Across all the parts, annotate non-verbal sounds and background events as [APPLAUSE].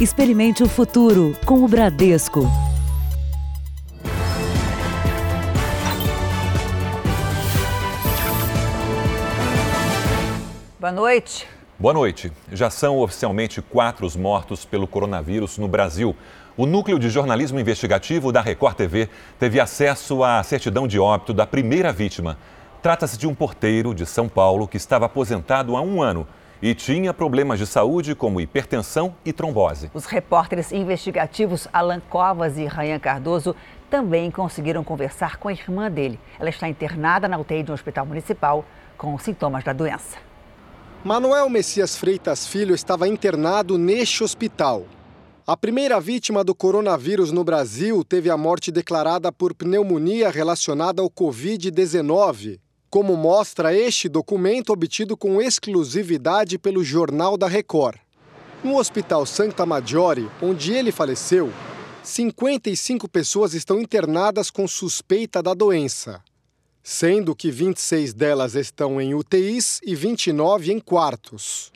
Experimente o futuro com o Bradesco. Boa noite. Boa noite. Já são oficialmente quatro os mortos pelo coronavírus no Brasil. O Núcleo de Jornalismo Investigativo da Record TV teve acesso à certidão de óbito da primeira vítima. Trata-se de um porteiro de São Paulo que estava aposentado há um ano e tinha problemas de saúde como hipertensão e trombose. Os repórteres investigativos Alan Covas e Rayan Cardoso também conseguiram conversar com a irmã dele. Ela está internada na UTI de um hospital municipal com sintomas da doença. Manuel Messias Freitas Filho estava internado neste hospital. A primeira vítima do coronavírus no Brasil teve a morte declarada por pneumonia relacionada ao Covid-19, como mostra este documento obtido com exclusividade pelo Jornal da Record. No Hospital Santa Maggiore, onde ele faleceu, 55 pessoas estão internadas com suspeita da doença sendo que 26 delas estão em UTIs e 29 em quartos.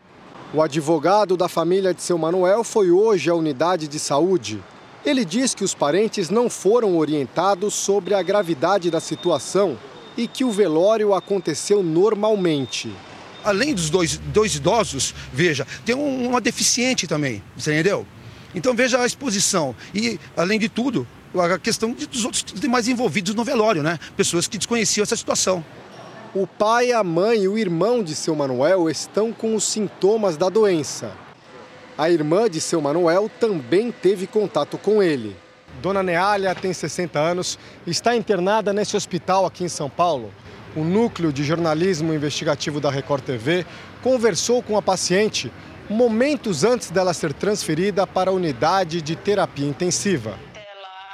O advogado da família de seu Manuel foi hoje à unidade de saúde. Ele diz que os parentes não foram orientados sobre a gravidade da situação e que o velório aconteceu normalmente. Além dos dois, dois idosos, veja, tem um, uma deficiente também, você entendeu? Então veja a exposição. E, além de tudo, a questão dos outros demais envolvidos no velório, né? Pessoas que desconheciam essa situação. O pai, a mãe e o irmão de seu Manuel estão com os sintomas da doença. A irmã de seu Manuel também teve contato com ele. Dona Neália tem 60 anos e está internada nesse hospital aqui em São Paulo. O núcleo de jornalismo investigativo da Record TV conversou com a paciente momentos antes dela ser transferida para a unidade de terapia intensiva.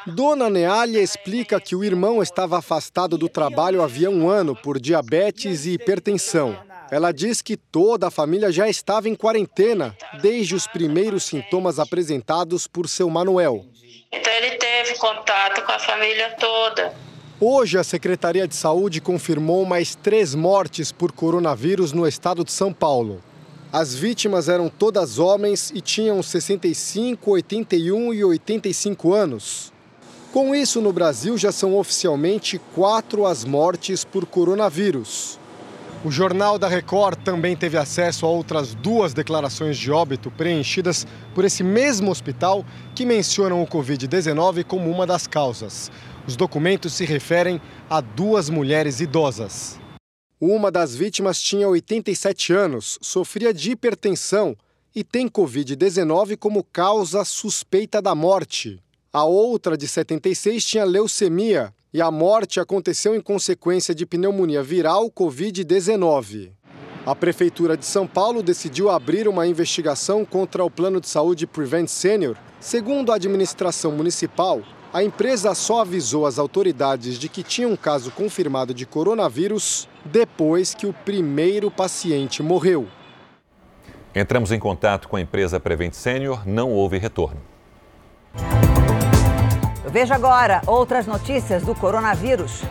Dona Neália explica que o irmão estava afastado do trabalho havia um ano por diabetes e hipertensão. Ela diz que toda a família já estava em quarentena desde os primeiros sintomas apresentados por seu Manuel. Então ele teve contato com a família toda. Hoje, a Secretaria de Saúde confirmou mais três mortes por coronavírus no estado de São Paulo. As vítimas eram todas homens e tinham 65, 81 e 85 anos. Com isso, no Brasil já são oficialmente quatro as mortes por coronavírus. O Jornal da Record também teve acesso a outras duas declarações de óbito preenchidas por esse mesmo hospital que mencionam o Covid-19 como uma das causas. Os documentos se referem a duas mulheres idosas. Uma das vítimas tinha 87 anos, sofria de hipertensão e tem Covid-19 como causa suspeita da morte. A outra, de 76, tinha leucemia e a morte aconteceu em consequência de pneumonia viral Covid-19. A Prefeitura de São Paulo decidiu abrir uma investigação contra o plano de saúde Prevent Senior. Segundo a administração municipal, a empresa só avisou as autoridades de que tinha um caso confirmado de coronavírus depois que o primeiro paciente morreu. Entramos em contato com a empresa Prevent Senior, não houve retorno. Veja agora outras notícias do coronavírus.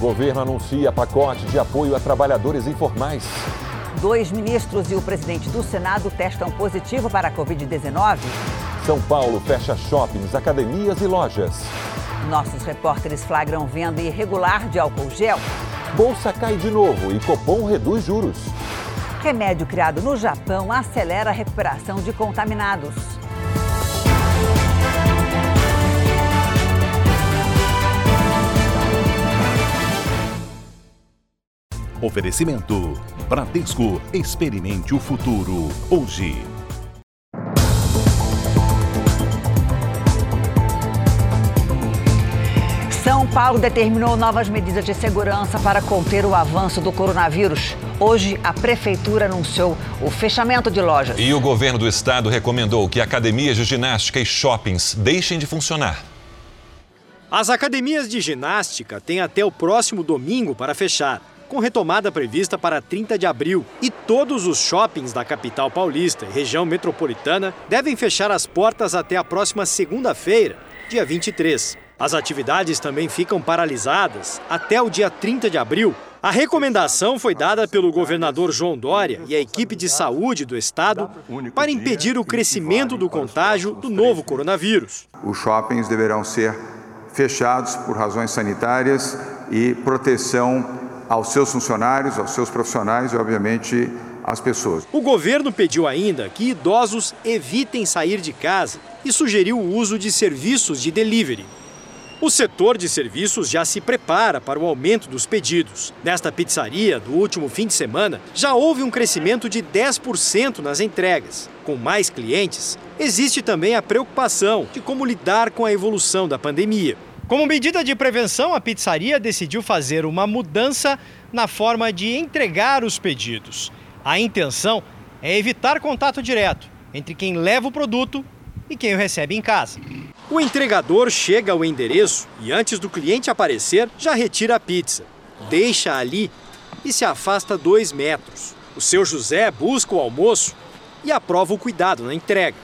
Governo anuncia pacote de apoio a trabalhadores informais. Dois ministros e o presidente do Senado testam positivo para a Covid-19. São Paulo fecha shoppings, academias e lojas. Nossos repórteres flagram venda irregular de álcool gel. Bolsa cai de novo e Copom reduz juros. Remédio criado no Japão acelera a recuperação de contaminados. Oferecimento: Bradesco. Experimente o futuro hoje. São Paulo determinou novas medidas de segurança para conter o avanço do coronavírus. Hoje, a prefeitura anunciou o fechamento de lojas. E o governo do estado recomendou que academias de ginástica e shoppings deixem de funcionar. As academias de ginástica têm até o próximo domingo para fechar com retomada prevista para 30 de abril. E todos os shoppings da capital paulista e região metropolitana devem fechar as portas até a próxima segunda-feira, dia 23. As atividades também ficam paralisadas até o dia 30 de abril, A recomendação foi dada pelo governador João Dória e a equipe de saúde do estado para impedir o crescimento do contágio do novo coronavírus. Os shoppings deverão ser fechados por razões sanitárias e proteção aos seus funcionários, aos seus profissionais e, obviamente, às pessoas. O governo pediu ainda que idosos evitem sair de casa e sugeriu o uso de serviços de delivery. O setor de serviços já se prepara para o aumento dos pedidos. Nesta pizzaria, do último fim de semana, já houve um crescimento de 10% nas entregas. Com mais clientes, existe também a preocupação de como lidar com a evolução da pandemia. Como medida de prevenção, a pizzaria decidiu fazer uma mudança na forma de entregar os pedidos. A intenção é evitar contato direto entre quem leva o produto e quem o recebe em casa. O entregador chega ao endereço e, antes do cliente aparecer, já retira a pizza, deixa ali e se afasta dois metros. O seu José busca o almoço e aprova o cuidado na entrega.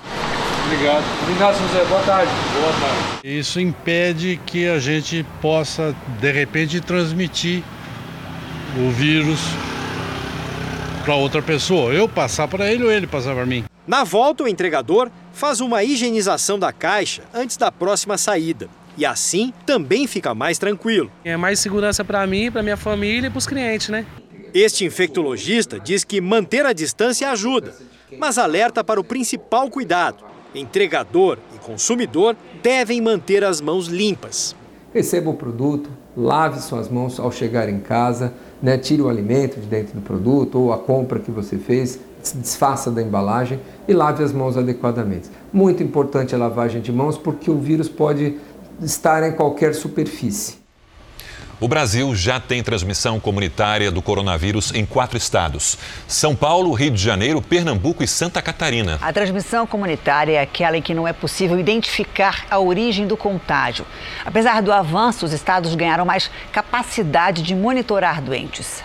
Obrigado. Obrigado, José. Boa tarde. Boa tarde. Isso impede que a gente possa, de repente, transmitir o vírus para outra pessoa. Eu passar para ele ou ele passar para mim. Na volta, o entregador faz uma higienização da caixa antes da próxima saída. E assim também fica mais tranquilo. É mais segurança para mim, para minha família e para os clientes, né? Este infectologista diz que manter a distância ajuda, mas alerta para o principal cuidado: entregador e consumidor devem manter as mãos limpas. Receba o produto, lave suas mãos ao chegar em casa, né? tire o alimento de dentro do produto ou a compra que você fez, se desfaça da embalagem e lave as mãos adequadamente. Muito importante a lavagem de mãos porque o vírus pode estar em qualquer superfície. O Brasil já tem transmissão comunitária do coronavírus em quatro estados: São Paulo, Rio de Janeiro, Pernambuco e Santa Catarina. A transmissão comunitária é aquela em que não é possível identificar a origem do contágio. Apesar do avanço, os estados ganharam mais capacidade de monitorar doentes.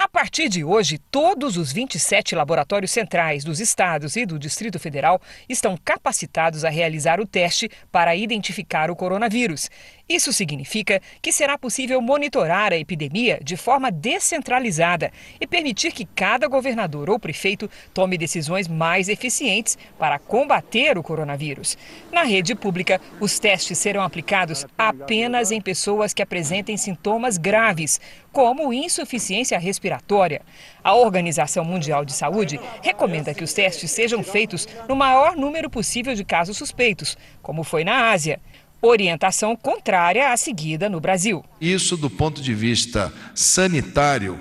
A partir de hoje, todos os 27 laboratórios centrais dos estados e do Distrito Federal estão capacitados a realizar o teste para identificar o coronavírus. Isso significa que será possível monitorar a epidemia de forma descentralizada e permitir que cada governador ou prefeito tome decisões mais eficientes para combater o coronavírus. Na rede pública, os testes serão aplicados apenas em pessoas que apresentem sintomas graves, como insuficiência respiratória. A Organização Mundial de Saúde recomenda que os testes sejam feitos no maior número possível de casos suspeitos, como foi na Ásia orientação contrária à seguida no Brasil. Isso, do ponto de vista sanitário,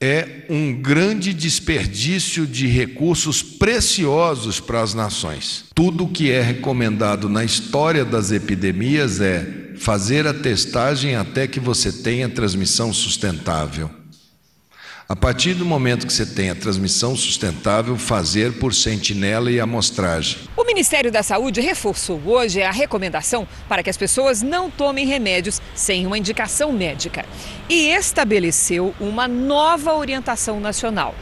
é um grande desperdício de recursos preciosos para as nações. Tudo que é recomendado na história das epidemias é fazer a testagem até que você tenha transmissão sustentável. A partir do momento que você tem a transmissão sustentável, fazer por sentinela e amostragem. O Ministério da Saúde reforçou hoje a recomendação para que as pessoas não tomem remédios sem uma indicação médica e estabeleceu uma nova orientação nacional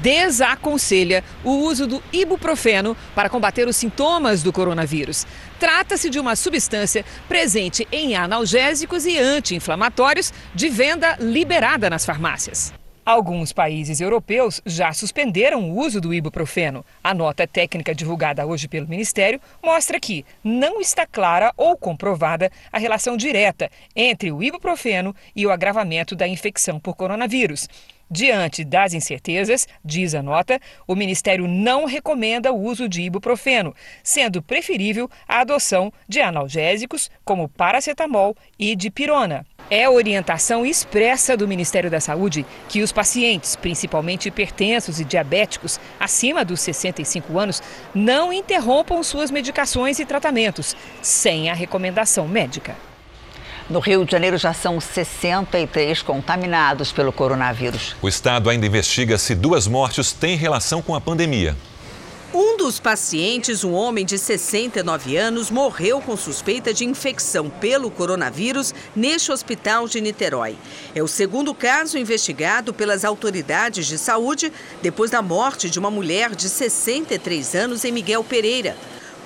desaconselha o uso do ibuprofeno para combater os sintomas do coronavírus. Trata-se de uma substância presente em analgésicos e anti-inflamatórios de venda liberada nas farmácias. Alguns países europeus já suspenderam o uso do ibuprofeno. A nota técnica divulgada hoje pelo Ministério mostra que não está clara ou comprovada a relação direta entre o ibuprofeno e o agravamento da infecção por coronavírus. Diante das incertezas, diz a nota, o Ministério não recomenda o uso de ibuprofeno, sendo preferível a adoção de analgésicos como paracetamol e dipirona. É orientação expressa do Ministério da Saúde que os pacientes, principalmente hipertensos e diabéticos acima dos 65 anos, não interrompam suas medicações e tratamentos sem a recomendação médica. No Rio de Janeiro já são 63 contaminados pelo coronavírus. O estado ainda investiga se duas mortes têm relação com a pandemia. Um dos pacientes, um homem de 69 anos, morreu com suspeita de infecção pelo coronavírus neste hospital de Niterói. É o segundo caso investigado pelas autoridades de saúde depois da morte de uma mulher de 63 anos em Miguel Pereira.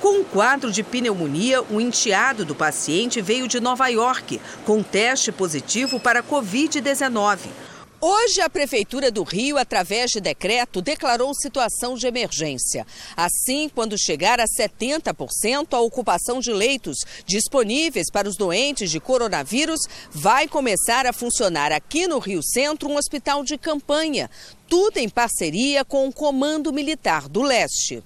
Com um quadro de pneumonia, o enteado do paciente veio de Nova York com teste positivo para Covid-19. Hoje, a Prefeitura do Rio, através de decreto, declarou situação de emergência. Assim, quando chegar a 70%, a ocupação de leitos disponíveis para os doentes de coronavírus vai começar a funcionar aqui no Rio Centro um hospital de campanha, tudo em parceria com o Comando Militar do Leste.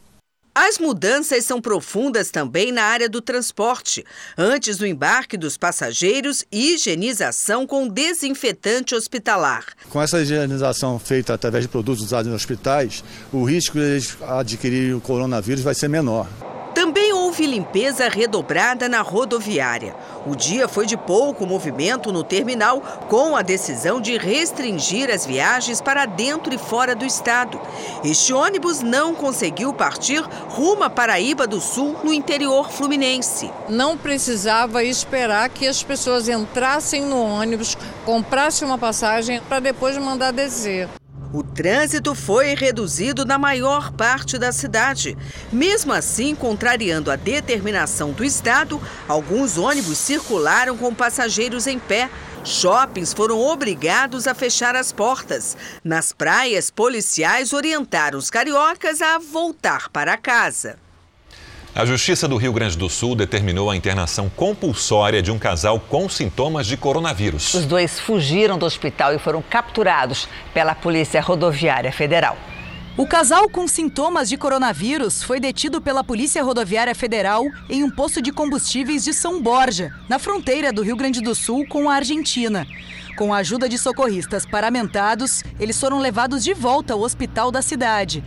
As mudanças são profundas também na área do transporte. Antes do embarque dos passageiros, higienização com desinfetante hospitalar. Com essa higienização feita através de produtos usados nos hospitais, o risco de adquirir o coronavírus vai ser menor. Também houve limpeza redobrada na rodoviária. O dia foi de pouco movimento no terminal, com a decisão de restringir as viagens para dentro e fora do estado. Este ônibus não conseguiu partir rumo a Paraíba do Sul, no interior fluminense. Não precisava esperar que as pessoas entrassem no ônibus, comprassem uma passagem para depois mandar descer. O trânsito foi reduzido na maior parte da cidade. Mesmo assim, contrariando a determinação do Estado, alguns ônibus circularam com passageiros em pé. Shoppings foram obrigados a fechar as portas. Nas praias, policiais orientaram os cariocas a voltar para casa. A Justiça do Rio Grande do Sul determinou a internação compulsória de um casal com sintomas de coronavírus. Os dois fugiram do hospital e foram capturados pela Polícia Rodoviária Federal. O casal com sintomas de coronavírus foi detido pela Polícia Rodoviária Federal em um posto de combustíveis de São Borja, na fronteira do Rio Grande do Sul com a Argentina. Com a ajuda de socorristas paramentados, eles foram levados de volta ao hospital da cidade.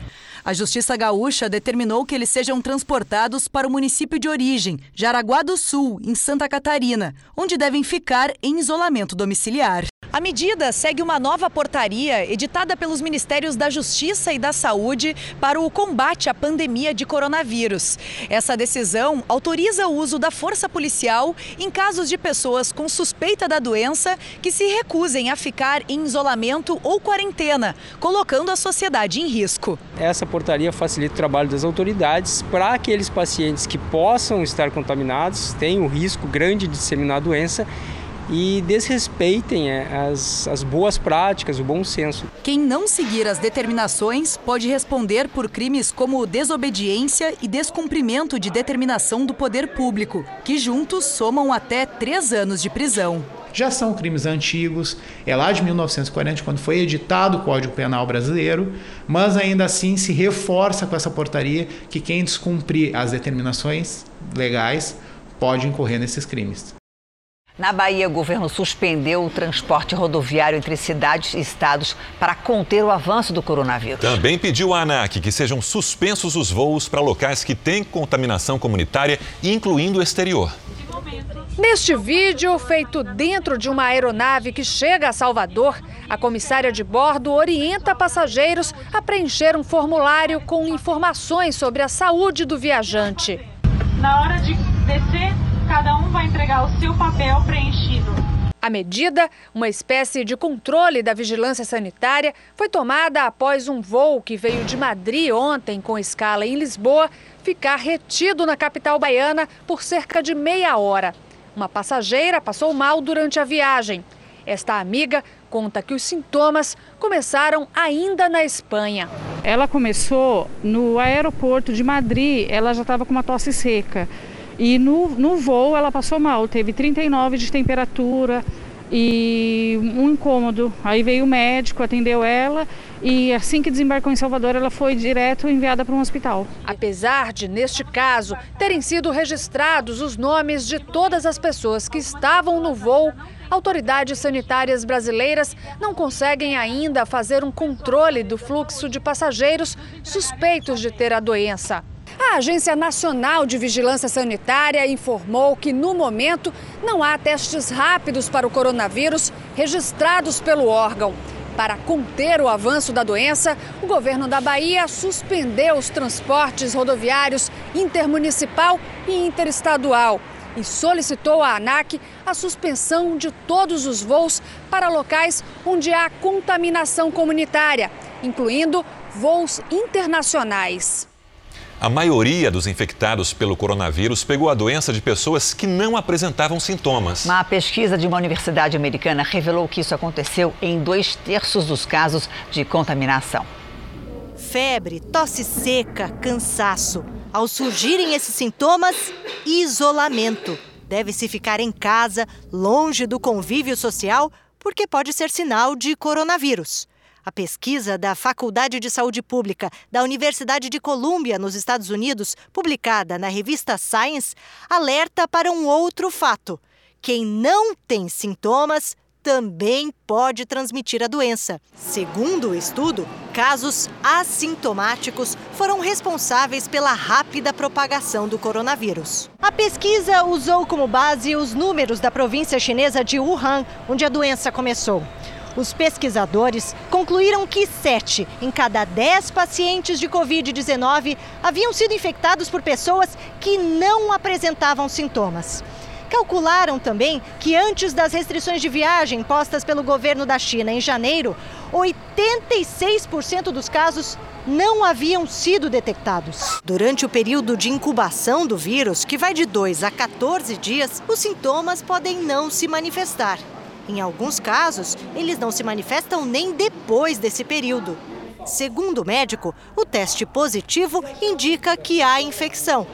A Justiça Gaúcha determinou que eles sejam transportados para o município de origem, Jaraguá do Sul, em Santa Catarina, onde devem ficar em isolamento domiciliar. A medida segue uma nova portaria editada pelos Ministérios da Justiça e da Saúde para o combate à pandemia de coronavírus. Essa decisão autoriza o uso da força policial em casos de pessoas com suspeita da doença que se recusem a ficar em isolamento ou quarentena, colocando a sociedade em risco. Essa portaria facilita o trabalho das autoridades para aqueles pacientes que possam estar contaminados, têm o risco grande de disseminar a doença e desrespeitem é, as, as boas práticas, o bom senso. Quem não seguir as determinações pode responder por crimes como desobediência e descumprimento de determinação do poder público, que juntos somam até três anos de prisão já são crimes antigos, é lá de 1940, quando foi editado o Código Penal brasileiro, mas ainda assim se reforça com essa portaria que quem descumprir as determinações legais pode incorrer nesses crimes. Na Bahia, o governo suspendeu o transporte rodoviário entre cidades e estados para conter o avanço do coronavírus. Também pediu à ANAC que sejam suspensos os voos para locais que têm contaminação comunitária, incluindo o exterior. Neste vídeo, feito dentro de uma aeronave que chega a Salvador, a comissária de bordo orienta passageiros a preencher um formulário com informações sobre a saúde do viajante. Na hora de descer, cada um vai entregar o seu papel preenchido. A medida, uma espécie de controle da vigilância sanitária, foi tomada após um voo que veio de Madrid ontem com escala em Lisboa ficar retido na capital baiana por cerca de meia hora. Uma passageira passou mal durante a viagem. Esta amiga conta que os sintomas começaram ainda na Espanha. Ela começou no aeroporto de Madrid, ela já estava com uma tosse seca. E no, no voo ela passou mal, teve 39 de temperatura, e um incômodo. Aí veio o médico, atendeu ela e assim que desembarcou em Salvador, ela foi direto enviada para um hospital. Apesar de, neste caso, terem sido registrados os nomes de todas as pessoas que estavam no voo, autoridades sanitárias brasileiras não conseguem ainda fazer um controle do fluxo de passageiros suspeitos de ter a doença. A Agência Nacional de Vigilância Sanitária informou que, no momento, não há testes rápidos para o coronavírus registrados pelo órgão. Para conter o avanço da doença, o governo da Bahia suspendeu os transportes rodoviários intermunicipal e interestadual e solicitou à ANAC a suspensão de todos os voos para locais onde há contaminação comunitária, incluindo voos internacionais. A maioria dos infectados pelo coronavírus pegou a doença de pessoas que não apresentavam sintomas. Uma pesquisa de uma universidade americana revelou que isso aconteceu em dois terços dos casos de contaminação. Febre, tosse seca, cansaço. Ao surgirem esses sintomas, isolamento. Deve-se ficar em casa, longe do convívio social, porque pode ser sinal de coronavírus. A pesquisa da Faculdade de Saúde Pública da Universidade de Colômbia, nos Estados Unidos, publicada na revista Science, alerta para um outro fato: quem não tem sintomas também pode transmitir a doença. Segundo o estudo, casos assintomáticos foram responsáveis pela rápida propagação do coronavírus. A pesquisa usou como base os números da província chinesa de Wuhan, onde a doença começou. Os pesquisadores concluíram que 7 em cada 10 pacientes de Covid-19 haviam sido infectados por pessoas que não apresentavam sintomas. Calcularam também que antes das restrições de viagem postas pelo governo da China em janeiro, 86% dos casos não haviam sido detectados. Durante o período de incubação do vírus, que vai de 2 a 14 dias, os sintomas podem não se manifestar. Em alguns casos, eles não se manifestam nem depois desse período. Segundo o médico, o teste positivo indica que há infecção.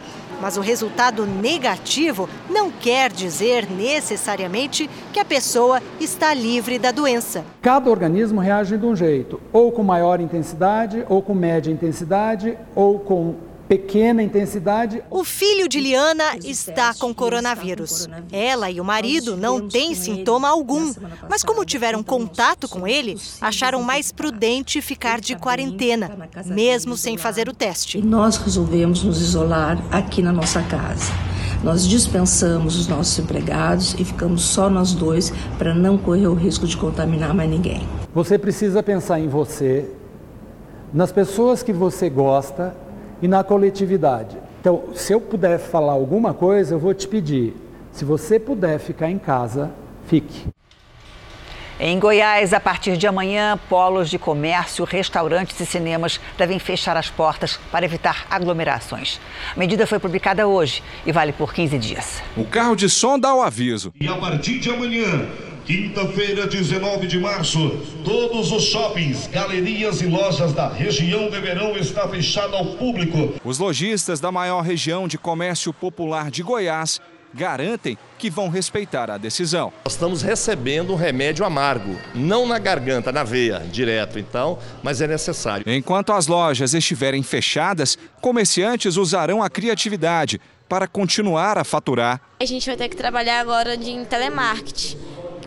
Mas o resultado negativo não quer dizer necessariamente que a pessoa está livre da doença. Cada organismo reage de um jeito, ou com maior intensidade, ou com média intensidade, ou com pequena intensidade. O filho de Liana está com coronavírus. Ela e o marido não têm sintoma algum, mas como tiveram contato com ele, acharam mais prudente ficar de quarentena, mesmo sem fazer o teste. E nós resolvemos nos isolar aqui na nossa casa. Nós dispensamos os nossos empregados e ficamos só nós dois para não correr o risco de contaminar mais ninguém. Você precisa pensar em você, nas pessoas que você gosta e na coletividade. Então, se eu puder falar alguma coisa, eu vou te pedir. Se você puder ficar em casa, fique. Em Goiás, a partir de amanhã, polos de comércio, restaurantes e cinemas devem fechar as portas para evitar aglomerações. A medida foi publicada hoje e vale por 15 dias. O carro de som dá o aviso. E a partir de amanhã, Quinta-feira, 19 de março, todos os shoppings, galerias e lojas da região deverão estar fechados ao público. Os lojistas da maior região de comércio popular de Goiás garantem que vão respeitar a decisão. Nós estamos recebendo um remédio amargo, não na garganta, na veia, direto então, mas é necessário. Enquanto as lojas estiverem fechadas, comerciantes usarão a criatividade para continuar a faturar. A gente vai ter que trabalhar agora em telemarketing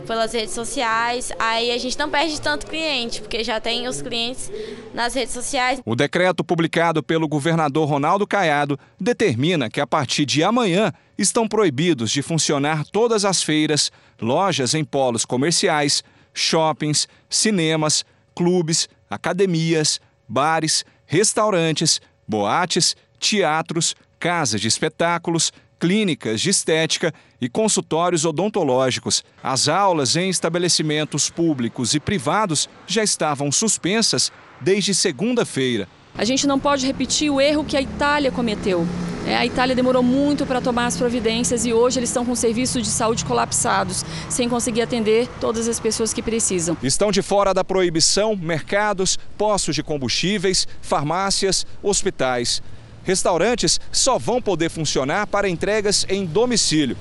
pelas redes sociais, aí a gente não perde tanto cliente, porque já tem os clientes nas redes sociais. O decreto publicado pelo governador Ronaldo Caiado determina que a partir de amanhã estão proibidos de funcionar todas as feiras, lojas em polos comerciais, shoppings, cinemas, clubes, academias, bares, restaurantes, boates, teatros, casas de espetáculos, clínicas de estética e consultórios odontológicos. As aulas em estabelecimentos públicos e privados já estavam suspensas desde segunda-feira. A gente não pode repetir o erro que a Itália cometeu. É, a Itália demorou muito para tomar as providências e hoje eles estão com serviços de saúde colapsados, sem conseguir atender todas as pessoas que precisam. Estão de fora da proibição mercados, postos de combustíveis, farmácias, hospitais. Restaurantes só vão poder funcionar para entregas em domicílio.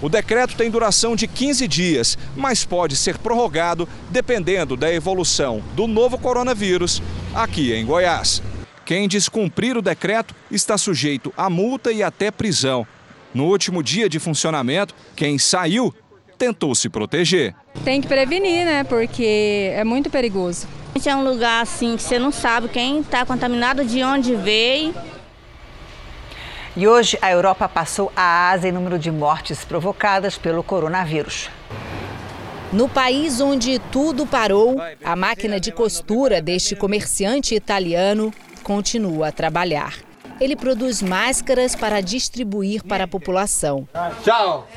O decreto tem duração de 15 dias, mas pode ser prorrogado dependendo da evolução do novo coronavírus aqui em Goiás. Quem descumprir o decreto está sujeito a multa e até prisão. No último dia de funcionamento, quem saiu tentou se proteger. Tem que prevenir, né? Porque é muito perigoso. É um lugar assim que você não sabe quem está contaminado, de onde veio. E hoje a Europa passou a asa em número de mortes provocadas pelo coronavírus. No país onde tudo parou, a máquina de costura deste comerciante italiano continua a trabalhar. Ele produz máscaras para distribuir para a população. Tchau!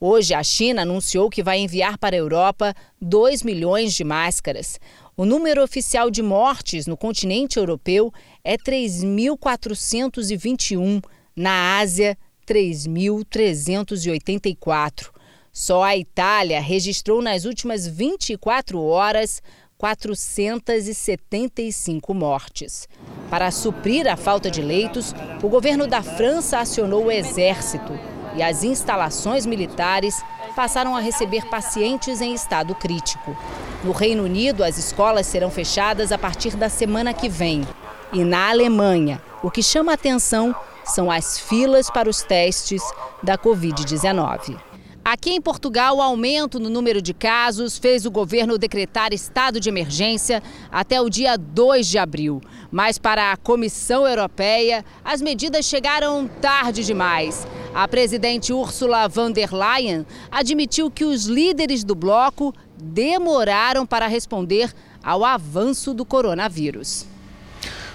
Hoje, a China anunciou que vai enviar para a Europa 2 milhões de máscaras. O número oficial de mortes no continente europeu é 3.421, na Ásia, 3.384. Só a Itália registrou nas últimas 24 horas 475 mortes. Para suprir a falta de leitos, o governo da França acionou o exército e as instalações militares passaram a receber pacientes em estado crítico. No Reino Unido, as escolas serão fechadas a partir da semana que vem. E na Alemanha, o que chama atenção são as filas para os testes da Covid-19. Aqui em Portugal, o aumento no número de casos fez o governo decretar estado de emergência até o dia 2 de abril. Mas para a Comissão Europeia, as medidas chegaram tarde demais. A presidente Ursula von der Leyen admitiu que os líderes do bloco demoraram para responder ao avanço do coronavírus.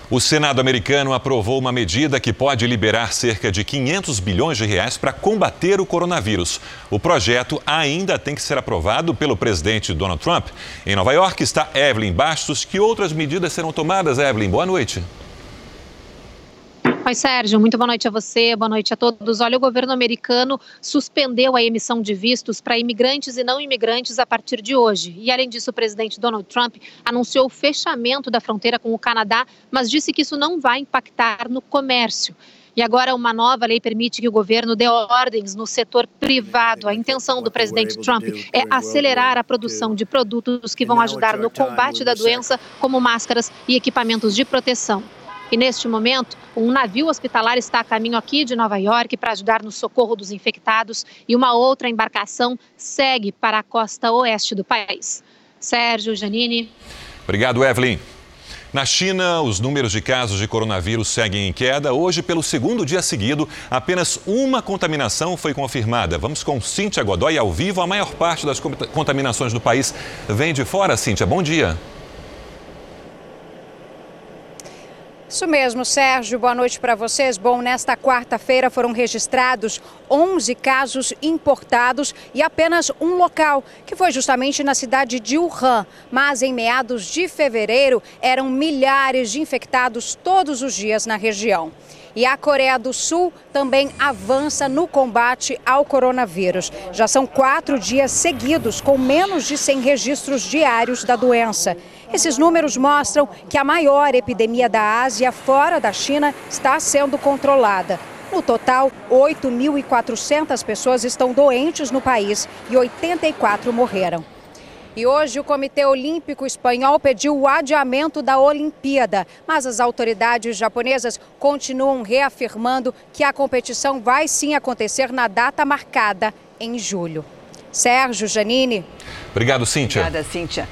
O Senado americano aprovou uma medida que pode liberar cerca de 500 bilhões de reais para combater o coronavírus. O projeto ainda tem que ser aprovado pelo presidente Donald Trump. Em Nova York está Evelyn Bastos. Que outras medidas serão tomadas, Evelyn? Boa noite. Oi, Sérgio, muito boa noite a você, boa noite a todos. Olha, o governo americano suspendeu a emissão de vistos para imigrantes e não imigrantes a partir de hoje. E, além disso, o presidente Donald Trump anunciou o fechamento da fronteira com o Canadá, mas disse que isso não vai impactar no comércio. E agora uma nova lei permite que o governo dê ordens no setor privado. A intenção do presidente Trump é acelerar a produção de produtos que vão ajudar no combate da doença, como máscaras e equipamentos de proteção. E neste momento, um navio hospitalar está a caminho aqui de Nova York para ajudar no socorro dos infectados e uma outra embarcação segue para a costa oeste do país. Sérgio Janine. Obrigado, Evelyn. Na China, os números de casos de coronavírus seguem em queda. Hoje, pelo segundo dia seguido, apenas uma contaminação foi confirmada. Vamos com Cíntia Godoy ao vivo. A maior parte das contaminações do país vem de fora. Cíntia, bom dia. Isso mesmo, Sérgio. Boa noite para vocês. Bom, nesta quarta-feira foram registrados 11 casos importados e apenas um local, que foi justamente na cidade de Wuhan. Mas em meados de fevereiro eram milhares de infectados todos os dias na região. E a Coreia do Sul também avança no combate ao coronavírus. Já são quatro dias seguidos com menos de 100 registros diários da doença. Esses números mostram que a maior epidemia da Ásia fora da China está sendo controlada. No total, 8.400 pessoas estão doentes no país e 84 morreram. E hoje o Comitê Olímpico Espanhol pediu o adiamento da Olimpíada, mas as autoridades japonesas continuam reafirmando que a competição vai sim acontecer na data marcada em julho. Sérgio Janine. Obrigado, Cíntia. Obrigada, Cíntia.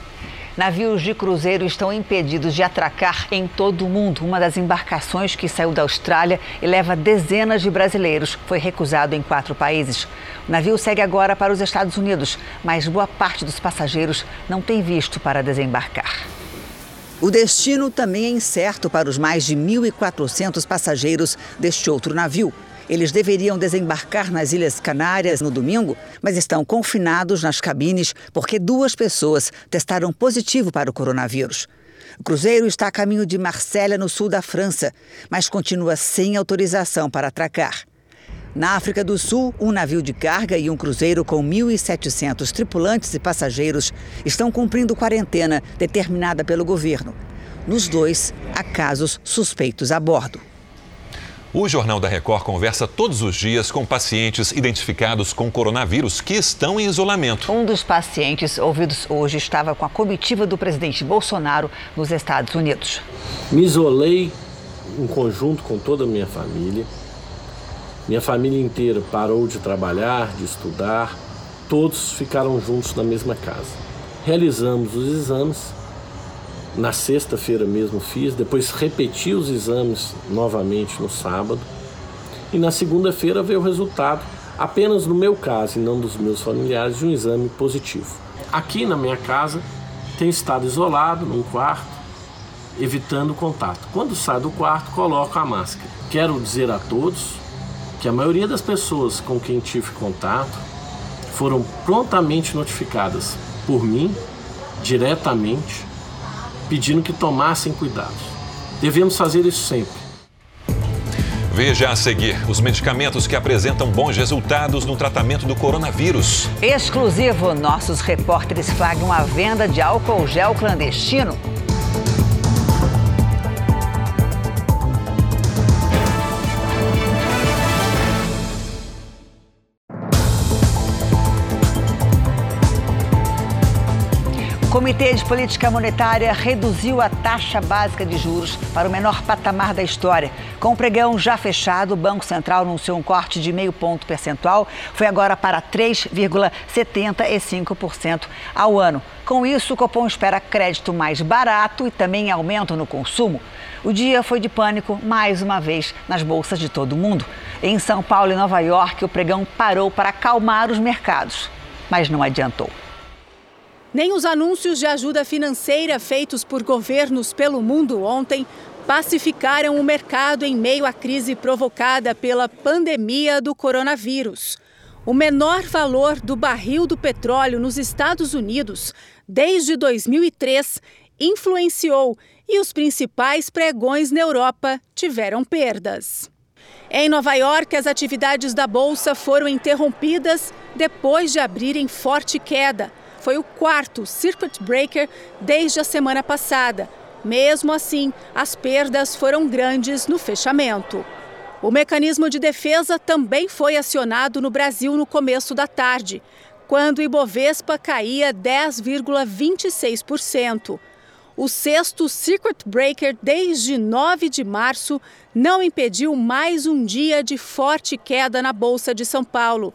Navios de cruzeiro estão impedidos de atracar em todo o mundo. Uma das embarcações que saiu da Austrália e leva dezenas de brasileiros foi recusado em quatro países. O navio segue agora para os Estados Unidos, mas boa parte dos passageiros não tem visto para desembarcar. O destino também é incerto para os mais de 1.400 passageiros deste outro navio. Eles deveriam desembarcar nas Ilhas Canárias no domingo, mas estão confinados nas cabines porque duas pessoas testaram positivo para o coronavírus. O cruzeiro está a caminho de Marsella, no sul da França, mas continua sem autorização para atracar. Na África do Sul, um navio de carga e um cruzeiro com 1.700 tripulantes e passageiros estão cumprindo quarentena determinada pelo governo. Nos dois, há casos suspeitos a bordo. O Jornal da Record conversa todos os dias com pacientes identificados com coronavírus que estão em isolamento. Um dos pacientes ouvidos hoje estava com a comitiva do presidente Bolsonaro nos Estados Unidos. Me isolei em conjunto com toda a minha família. Minha família inteira parou de trabalhar, de estudar. Todos ficaram juntos na mesma casa. Realizamos os exames na sexta-feira mesmo fiz, depois repeti os exames novamente no sábado. E na segunda-feira veio o resultado, apenas no meu caso e não dos meus familiares, de um exame positivo. Aqui na minha casa, tenho estado isolado num quarto, evitando contato. Quando saio do quarto, coloco a máscara. Quero dizer a todos que a maioria das pessoas com quem tive contato foram prontamente notificadas por mim, diretamente, pedindo que tomassem cuidado. Devemos fazer isso sempre. Veja a seguir os medicamentos que apresentam bons resultados no tratamento do coronavírus. Exclusivo, nossos repórteres flagram a venda de álcool gel clandestino. Comitê de Política Monetária reduziu a taxa básica de juros para o menor patamar da história. Com o pregão já fechado, o Banco Central anunciou um corte de meio ponto percentual, foi agora para 3,75% ao ano. Com isso, o Copom espera crédito mais barato e também aumento no consumo. O dia foi de pânico mais uma vez nas bolsas de todo mundo. Em São Paulo e Nova York, o pregão parou para acalmar os mercados, mas não adiantou. Nem os anúncios de ajuda financeira feitos por governos pelo mundo ontem pacificaram o mercado em meio à crise provocada pela pandemia do coronavírus. O menor valor do barril do petróleo nos Estados Unidos desde 2003 influenciou e os principais pregões na Europa tiveram perdas. Em Nova York, as atividades da bolsa foram interrompidas depois de abrirem forte queda foi o quarto circuit breaker desde a semana passada. Mesmo assim, as perdas foram grandes no fechamento. O mecanismo de defesa também foi acionado no Brasil no começo da tarde, quando o Ibovespa caía 10,26%. O sexto circuit breaker desde 9 de março não impediu mais um dia de forte queda na Bolsa de São Paulo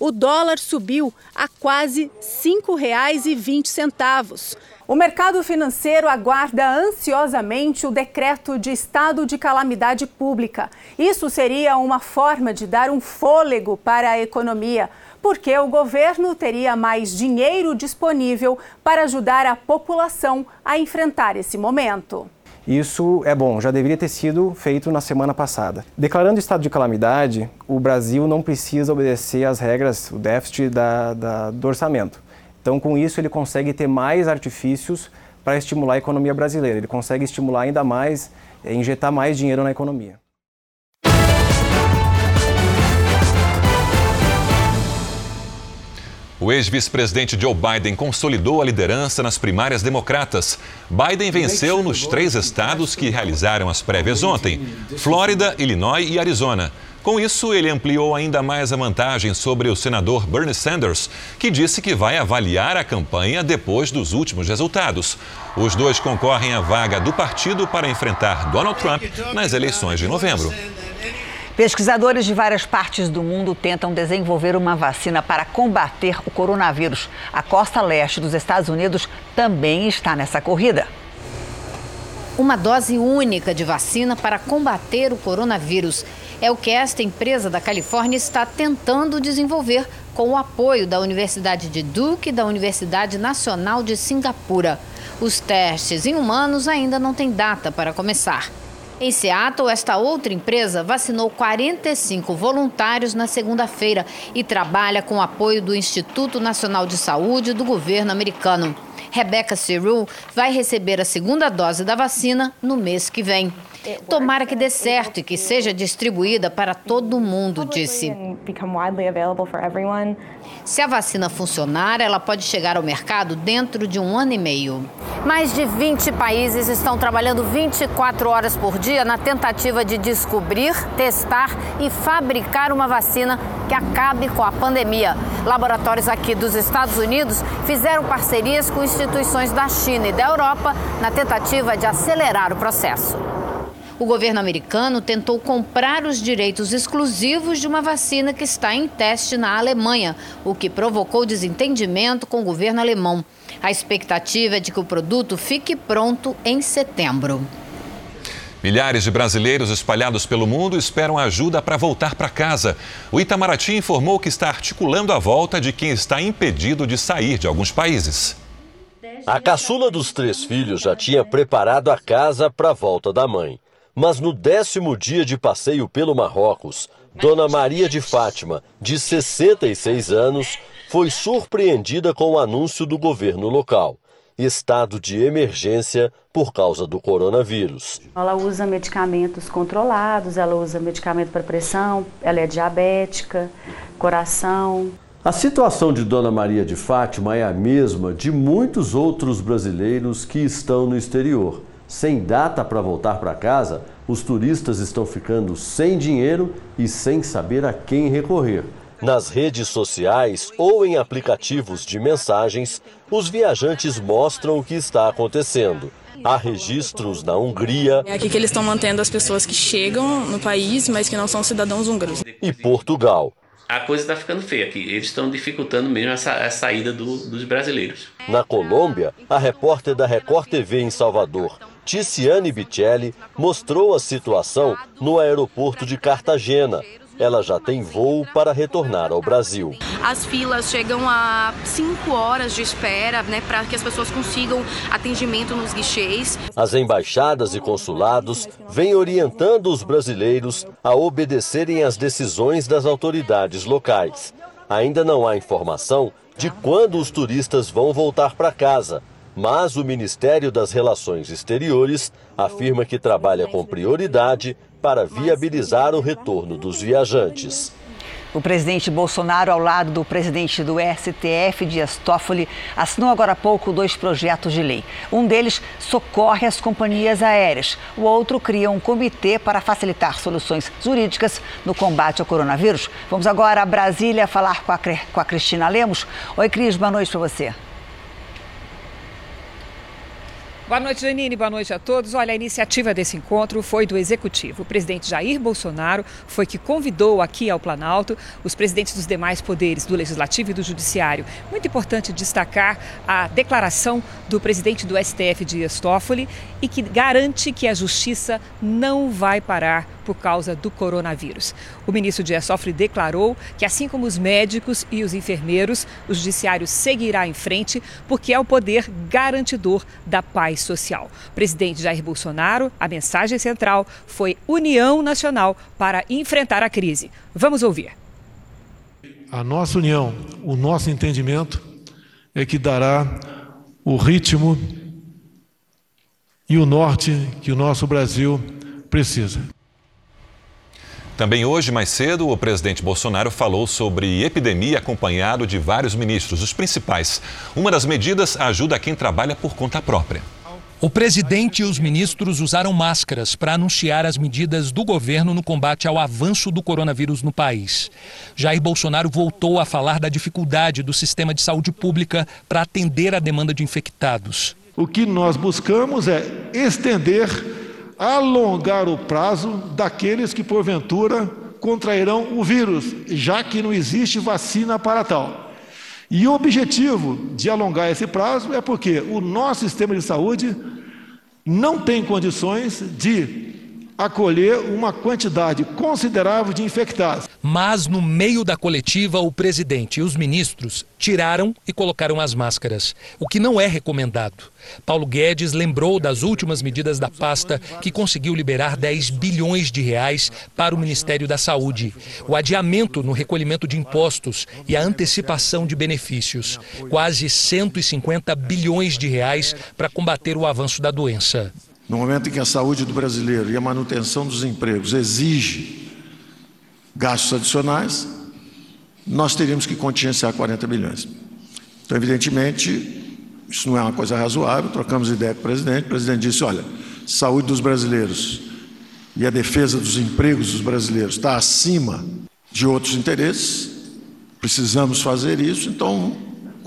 o dólar subiu a quase R$ 5,20. O mercado financeiro aguarda ansiosamente o decreto de estado de calamidade pública. Isso seria uma forma de dar um fôlego para a economia, porque o governo teria mais dinheiro disponível para ajudar a população a enfrentar esse momento. Isso é bom, já deveria ter sido feito na semana passada. Declarando estado de calamidade, o Brasil não precisa obedecer às regras, o déficit da, da, do orçamento. Então, com isso, ele consegue ter mais artifícios para estimular a economia brasileira. Ele consegue estimular ainda mais, é, injetar mais dinheiro na economia. O ex-vice-presidente Joe Biden consolidou a liderança nas primárias democratas. Biden venceu nos três estados que realizaram as prévias ontem: Flórida, Illinois e Arizona. Com isso, ele ampliou ainda mais a vantagem sobre o senador Bernie Sanders, que disse que vai avaliar a campanha depois dos últimos resultados. Os dois concorrem à vaga do partido para enfrentar Donald Trump nas eleições de novembro. Pesquisadores de várias partes do mundo tentam desenvolver uma vacina para combater o coronavírus. A costa leste dos Estados Unidos também está nessa corrida. Uma dose única de vacina para combater o coronavírus é o que esta empresa da Califórnia está tentando desenvolver com o apoio da Universidade de Duke e da Universidade Nacional de Singapura. Os testes em humanos ainda não têm data para começar. Em Seattle, esta outra empresa vacinou 45 voluntários na segunda-feira e trabalha com apoio do Instituto Nacional de Saúde do governo americano. Rebecca Cyril vai receber a segunda dose da vacina no mês que vem. Tomara que dê certo e que seja distribuída para todo mundo, disse. Se a vacina funcionar, ela pode chegar ao mercado dentro de um ano e meio. Mais de 20 países estão trabalhando 24 horas por dia na tentativa de descobrir, testar e fabricar uma vacina que acabe com a pandemia. Laboratórios aqui dos Estados Unidos fizeram parcerias com instituições da China e da Europa na tentativa de acelerar o processo. O governo americano tentou comprar os direitos exclusivos de uma vacina que está em teste na Alemanha, o que provocou desentendimento com o governo alemão. A expectativa é de que o produto fique pronto em setembro. Milhares de brasileiros espalhados pelo mundo esperam ajuda para voltar para casa. O Itamaraty informou que está articulando a volta de quem está impedido de sair de alguns países. A caçula dos três filhos já tinha preparado a casa para a volta da mãe. Mas no décimo dia de passeio pelo Marrocos, Dona Maria de Fátima, de 66 anos, foi surpreendida com o anúncio do governo local. estado de emergência por causa do coronavírus. Ela usa medicamentos controlados, ela usa medicamento para pressão, ela é diabética, coração. A situação de Dona Maria de Fátima é a mesma de muitos outros brasileiros que estão no exterior. Sem data para voltar para casa, os turistas estão ficando sem dinheiro e sem saber a quem recorrer. Nas redes sociais ou em aplicativos de mensagens, os viajantes mostram o que está acontecendo. Há registros na Hungria. É aqui que eles estão mantendo as pessoas que chegam no país, mas que não são cidadãos húngaros. E Portugal. A coisa está ficando feia aqui. Eles estão dificultando mesmo essa, a saída do, dos brasileiros. Na Colômbia, a repórter da Record TV em Salvador, Ticiane Bichelli, mostrou a situação no aeroporto de Cartagena, ela já tem voo para retornar ao Brasil. As filas chegam a cinco horas de espera, né, para que as pessoas consigam atendimento nos guichês. As embaixadas e consulados vêm orientando os brasileiros a obedecerem às decisões das autoridades locais. Ainda não há informação de quando os turistas vão voltar para casa, mas o Ministério das Relações Exteriores afirma que trabalha com prioridade para viabilizar o retorno dos viajantes. O presidente Bolsonaro, ao lado do presidente do STF, Dias Toffoli, assinou agora há pouco dois projetos de lei. Um deles socorre as companhias aéreas. O outro cria um comitê para facilitar soluções jurídicas no combate ao coronavírus. Vamos agora a Brasília falar com a, com a Cristina Lemos. Oi, Cris, boa noite para você. Boa noite, Janine. Boa noite a todos. Olha, a iniciativa desse encontro foi do Executivo. O presidente Jair Bolsonaro foi que convidou aqui ao Planalto os presidentes dos demais poderes, do Legislativo e do Judiciário. Muito importante destacar a declaração do presidente do STF, Dias Toffoli, e que garante que a justiça não vai parar por causa do coronavírus. O ministro Dias Toffoli declarou que, assim como os médicos e os enfermeiros, o judiciário seguirá em frente porque é o poder garantidor da paz social. Presidente Jair Bolsonaro, a mensagem central foi união nacional para enfrentar a crise. Vamos ouvir. A nossa união, o nosso entendimento é que dará o ritmo e o norte que o nosso Brasil precisa. Também hoje, mais cedo, o presidente Bolsonaro falou sobre epidemia acompanhado de vários ministros, os principais. Uma das medidas ajuda quem trabalha por conta própria. O presidente e os ministros usaram máscaras para anunciar as medidas do governo no combate ao avanço do coronavírus no país. Jair Bolsonaro voltou a falar da dificuldade do sistema de saúde pública para atender a demanda de infectados. O que nós buscamos é estender, alongar o prazo daqueles que porventura contrairão o vírus, já que não existe vacina para tal. E o objetivo de alongar esse prazo é porque o nosso sistema de saúde não tem condições de acolher uma quantidade considerável de infectados. Mas no meio da coletiva, o presidente e os ministros tiraram e colocaram as máscaras, o que não é recomendado. Paulo Guedes lembrou das últimas medidas da pasta que conseguiu liberar 10 bilhões de reais para o Ministério da Saúde, o adiamento no recolhimento de impostos e a antecipação de benefícios, quase 150 bilhões de reais para combater o avanço da doença. No momento em que a saúde do brasileiro e a manutenção dos empregos exige gastos adicionais, nós teríamos que contingenciar 40 bilhões. Então, evidentemente, isso não é uma coisa razoável. Trocamos ideia com o presidente. O presidente disse: olha, saúde dos brasileiros e a defesa dos empregos dos brasileiros está acima de outros interesses. Precisamos fazer isso. Então,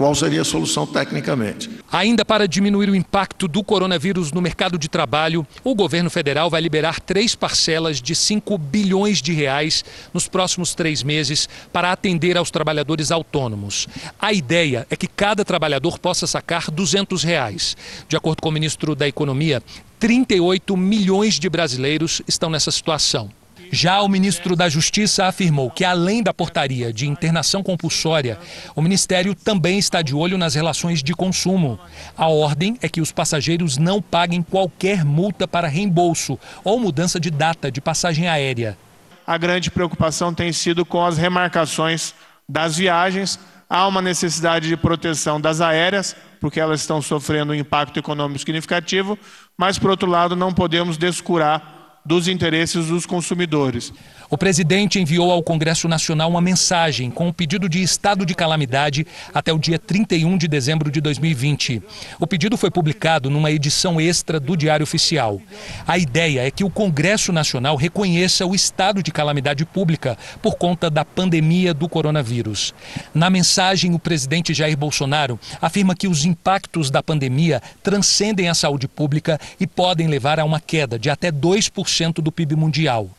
qual seria a solução tecnicamente? Ainda para diminuir o impacto do coronavírus no mercado de trabalho, o governo federal vai liberar três parcelas de 5 bilhões de reais nos próximos três meses para atender aos trabalhadores autônomos. A ideia é que cada trabalhador possa sacar 200 reais. De acordo com o ministro da Economia, 38 milhões de brasileiros estão nessa situação. Já o ministro da Justiça afirmou que, além da portaria de internação compulsória, o ministério também está de olho nas relações de consumo. A ordem é que os passageiros não paguem qualquer multa para reembolso ou mudança de data de passagem aérea. A grande preocupação tem sido com as remarcações das viagens. Há uma necessidade de proteção das aéreas, porque elas estão sofrendo um impacto econômico significativo, mas, por outro lado, não podemos descurar dos interesses dos consumidores. O presidente enviou ao Congresso Nacional uma mensagem com o pedido de estado de calamidade até o dia 31 de dezembro de 2020. O pedido foi publicado numa edição extra do Diário Oficial. A ideia é que o Congresso Nacional reconheça o estado de calamidade pública por conta da pandemia do coronavírus. Na mensagem, o presidente Jair Bolsonaro afirma que os impactos da pandemia transcendem a saúde pública e podem levar a uma queda de até 2% do PIB mundial.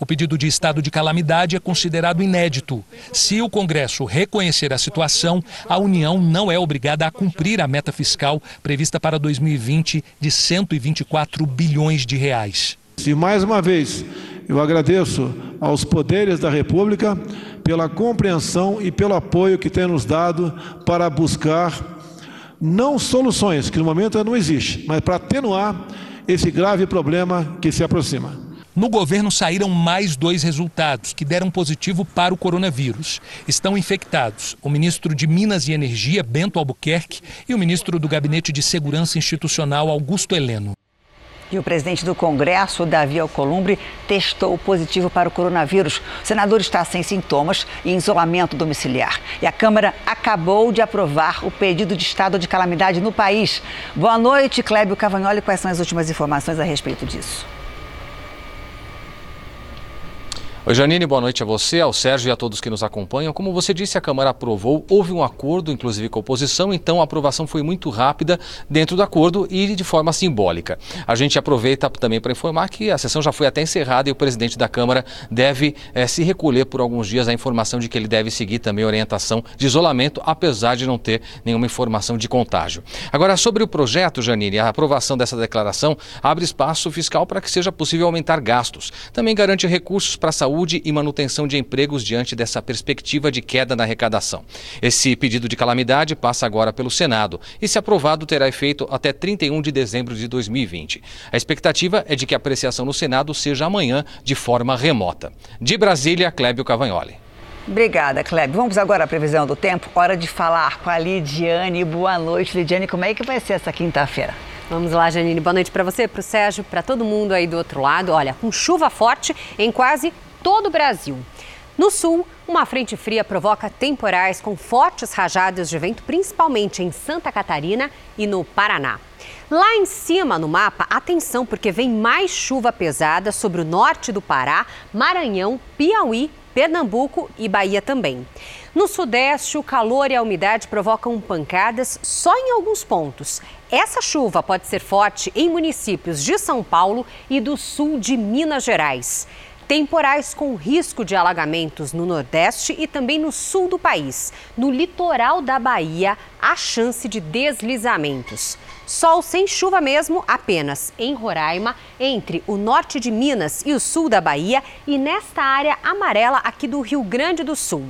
O pedido de estado de calamidade é considerado inédito. Se o Congresso reconhecer a situação, a União não é obrigada a cumprir a meta fiscal prevista para 2020 de 124 bilhões de reais. E mais uma vez, eu agradeço aos poderes da República pela compreensão e pelo apoio que têm nos dado para buscar não soluções, que no momento não existe, mas para atenuar esse grave problema que se aproxima. No governo saíram mais dois resultados que deram positivo para o coronavírus. Estão infectados o ministro de Minas e Energia, Bento Albuquerque, e o ministro do Gabinete de Segurança Institucional, Augusto Heleno. E o presidente do Congresso, Davi Alcolumbre, testou positivo para o coronavírus. O senador está sem sintomas e em isolamento domiciliar. E a Câmara acabou de aprovar o pedido de estado de calamidade no país. Boa noite, Clébio Cavagnoli. Quais são as últimas informações a respeito disso? Oi, Janine, boa noite a você, ao Sérgio e a todos que nos acompanham. Como você disse, a Câmara aprovou, houve um acordo, inclusive com a oposição, então a aprovação foi muito rápida dentro do acordo e de forma simbólica. A gente aproveita também para informar que a sessão já foi até encerrada e o presidente da Câmara deve é, se recolher por alguns dias a informação de que ele deve seguir também orientação de isolamento, apesar de não ter nenhuma informação de contágio. Agora, sobre o projeto, Janine, a aprovação dessa declaração abre espaço fiscal para que seja possível aumentar gastos. Também garante recursos para a saúde saúde e manutenção de empregos diante dessa perspectiva de queda na arrecadação. Esse pedido de calamidade passa agora pelo Senado e, se aprovado, terá efeito até 31 de dezembro de 2020. A expectativa é de que a apreciação no Senado seja amanhã de forma remota. De Brasília, Clébio Cavagnoli. Obrigada, Clébio. Vamos agora à previsão do tempo. Hora de falar com a Lidiane. Boa noite, Lidiane. Como é que vai ser essa quinta-feira? Vamos lá, Janine. Boa noite para você, para o Sérgio, para todo mundo aí do outro lado. Olha, com chuva forte em quase todo o Brasil. No sul, uma frente fria provoca temporais com fortes rajadas de vento, principalmente em Santa Catarina e no Paraná. Lá em cima no mapa, atenção, porque vem mais chuva pesada sobre o norte do Pará, Maranhão, Piauí, Pernambuco e Bahia também. No sudeste, o calor e a umidade provocam pancadas só em alguns pontos. Essa chuva pode ser forte em municípios de São Paulo e do sul de Minas Gerais. Temporais com risco de alagamentos no Nordeste e também no sul do país. No litoral da Bahia, há chance de deslizamentos. Sol sem chuva mesmo apenas em Roraima, entre o norte de Minas e o sul da Bahia e nesta área amarela aqui do Rio Grande do Sul.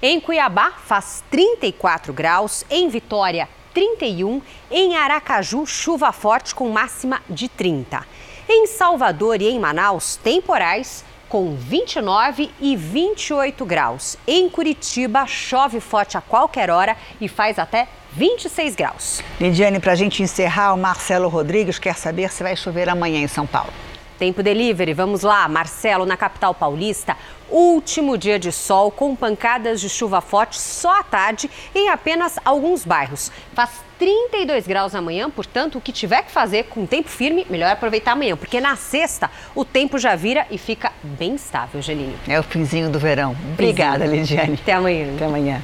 Em Cuiabá faz 34 graus, em Vitória 31, em Aracaju chuva forte com máxima de 30. Em Salvador e em Manaus temporais com 29 e 28 graus. Em Curitiba, chove forte a qualquer hora e faz até 26 graus. Lidiane, para a gente encerrar, o Marcelo Rodrigues quer saber se vai chover amanhã em São Paulo. Tempo delivery, vamos lá. Marcelo, na capital paulista, último dia de sol com pancadas de chuva forte só à tarde em apenas alguns bairros. Faz 32 graus amanhã, portanto, o que tiver que fazer com tempo firme, melhor aproveitar amanhã, porque na sexta o tempo já vira e fica bem estável, Geline. É o finzinho do verão. Obrigada, Lidiane. Até amanhã. Até amanhã.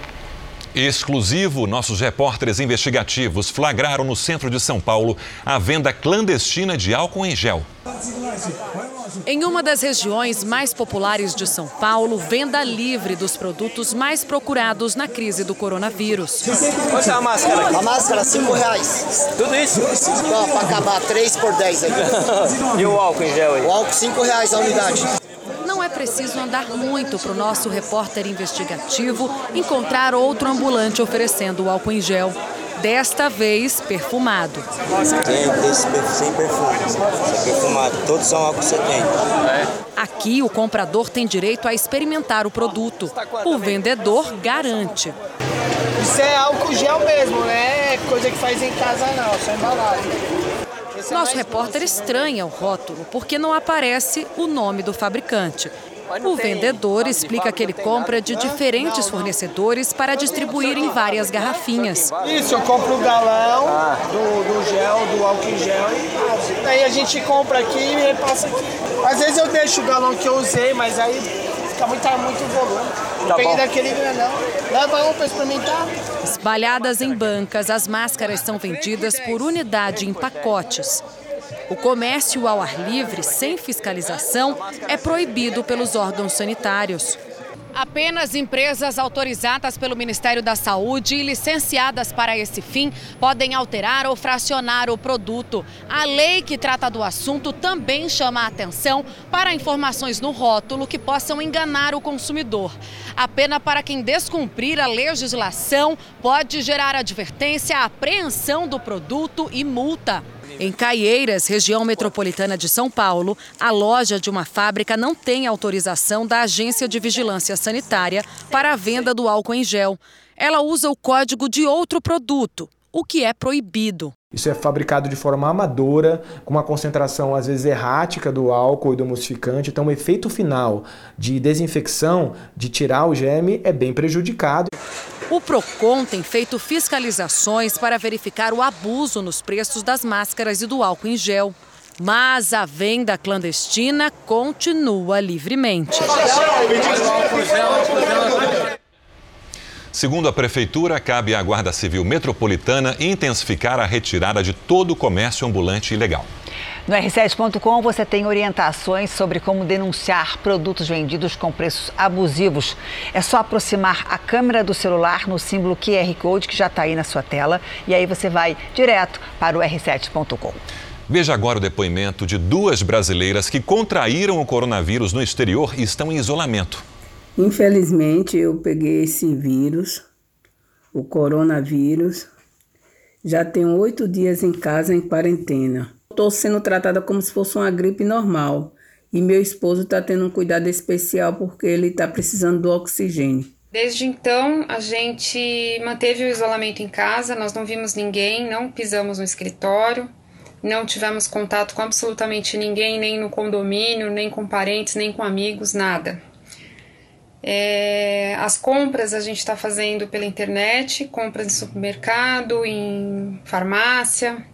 Exclusivo, nossos repórteres investigativos flagraram no centro de São Paulo a venda clandestina de álcool em gel. Em uma das regiões mais populares de São Paulo, venda livre dos produtos mais procurados na crise do coronavírus. Quanto é a máscara? A máscara, cinco reais. Tudo isso? Para acabar, três por dez aqui. [LAUGHS] e o álcool em gel aí? O álcool, cinco reais a unidade. Não é preciso andar muito para o nosso repórter investigativo encontrar outro ambulante oferecendo o álcool em gel. Desta vez, perfumado. Tem esse sem perfume, esse perfumado. Todos são álcool 70. Aqui, o comprador tem direito a experimentar o produto. O vendedor garante. Isso é álcool gel mesmo, né? Coisa que faz em casa não, só embalagem. Nosso repórter estranha o rótulo porque não aparece o nome do fabricante. O vendedor explica que ele compra de diferentes fornecedores para distribuir em várias garrafinhas. Isso, eu compro o galão do, do gel, do álcool gel e daí a gente compra aqui e repassa aqui. Às vezes eu deixo o galão que eu usei, mas aí fica muito, muito volume. Tá Peguei daquele grandão. Leva um para experimentar. Espalhadas em bancas, as máscaras são vendidas por unidade em pacotes. O comércio ao ar livre, sem fiscalização, é proibido pelos órgãos sanitários. Apenas empresas autorizadas pelo Ministério da Saúde e licenciadas para esse fim podem alterar ou fracionar o produto. A lei que trata do assunto também chama a atenção para informações no rótulo que possam enganar o consumidor. A pena para quem descumprir a legislação pode gerar advertência, apreensão do produto e multa. Em Caieiras, região metropolitana de São Paulo, a loja de uma fábrica não tem autorização da Agência de Vigilância Sanitária para a venda do álcool em gel. Ela usa o código de outro produto, o que é proibido. Isso é fabricado de forma amadora, com uma concentração às vezes errática do álcool e do emulsificante, então o efeito final de desinfecção, de tirar o germe, é bem prejudicado. O Procon tem feito fiscalizações para verificar o abuso nos preços das máscaras e do álcool em gel. Mas a venda clandestina continua livremente. Segundo a Prefeitura, cabe à Guarda Civil Metropolitana intensificar a retirada de todo o comércio ambulante ilegal. No r7.com você tem orientações sobre como denunciar produtos vendidos com preços abusivos. É só aproximar a câmera do celular no símbolo QR Code que já está aí na sua tela e aí você vai direto para o r7.com. Veja agora o depoimento de duas brasileiras que contraíram o coronavírus no exterior e estão em isolamento. Infelizmente, eu peguei esse vírus, o coronavírus. Já tenho oito dias em casa em quarentena. Estou sendo tratada como se fosse uma gripe normal. E meu esposo está tendo um cuidado especial porque ele está precisando do oxigênio. Desde então, a gente manteve o isolamento em casa, nós não vimos ninguém, não pisamos no escritório, não tivemos contato com absolutamente ninguém, nem no condomínio, nem com parentes, nem com amigos, nada. É, as compras a gente está fazendo pela internet, compras em supermercado, em farmácia.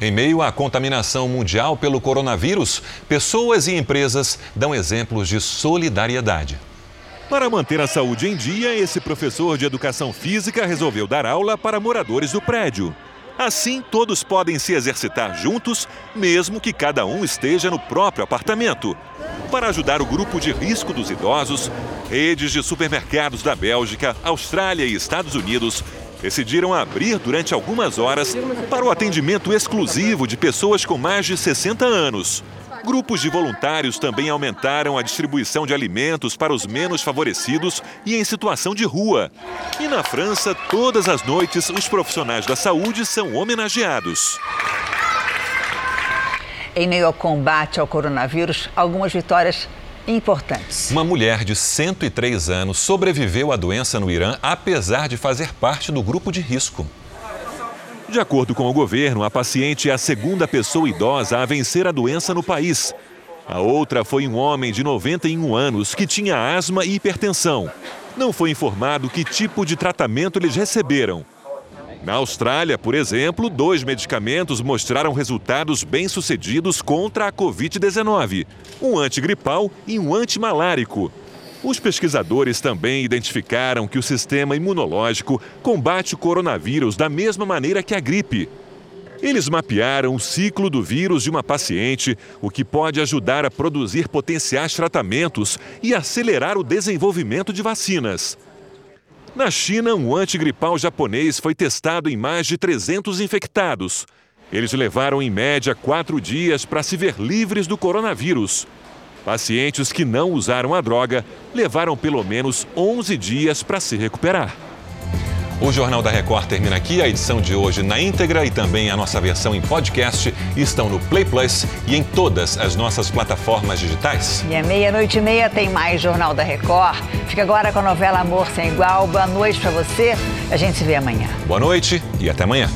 Em meio à contaminação mundial pelo coronavírus, pessoas e empresas dão exemplos de solidariedade. Para manter a saúde em dia, esse professor de educação física resolveu dar aula para moradores do prédio. Assim, todos podem se exercitar juntos, mesmo que cada um esteja no próprio apartamento. Para ajudar o grupo de risco dos idosos, redes de supermercados da Bélgica, Austrália e Estados Unidos decidiram abrir durante algumas horas para o atendimento exclusivo de pessoas com mais de 60 anos. Grupos de voluntários também aumentaram a distribuição de alimentos para os menos favorecidos e em situação de rua. E na França, todas as noites, os profissionais da saúde são homenageados. Em meio ao combate ao coronavírus, algumas vitórias importantes. Uma mulher de 103 anos sobreviveu à doença no Irã, apesar de fazer parte do grupo de risco. De acordo com o governo, a paciente é a segunda pessoa idosa a vencer a doença no país. A outra foi um homem de 91 anos que tinha asma e hipertensão. Não foi informado que tipo de tratamento eles receberam. Na Austrália, por exemplo, dois medicamentos mostraram resultados bem-sucedidos contra a Covid-19: um antigripal e um antimalárico. Os pesquisadores também identificaram que o sistema imunológico combate o coronavírus da mesma maneira que a gripe. Eles mapearam o ciclo do vírus de uma paciente, o que pode ajudar a produzir potenciais tratamentos e acelerar o desenvolvimento de vacinas. Na China, um antigripal japonês foi testado em mais de 300 infectados. Eles levaram em média quatro dias para se ver livres do coronavírus. Pacientes que não usaram a droga levaram pelo menos 11 dias para se recuperar. O Jornal da Record termina aqui. A edição de hoje na íntegra e também a nossa versão em podcast estão no Play Plus e em todas as nossas plataformas digitais. E à meia-noite e meia tem mais Jornal da Record. Fica agora com a novela Amor Sem Igual. Boa noite para você. A gente se vê amanhã. Boa noite e até amanhã.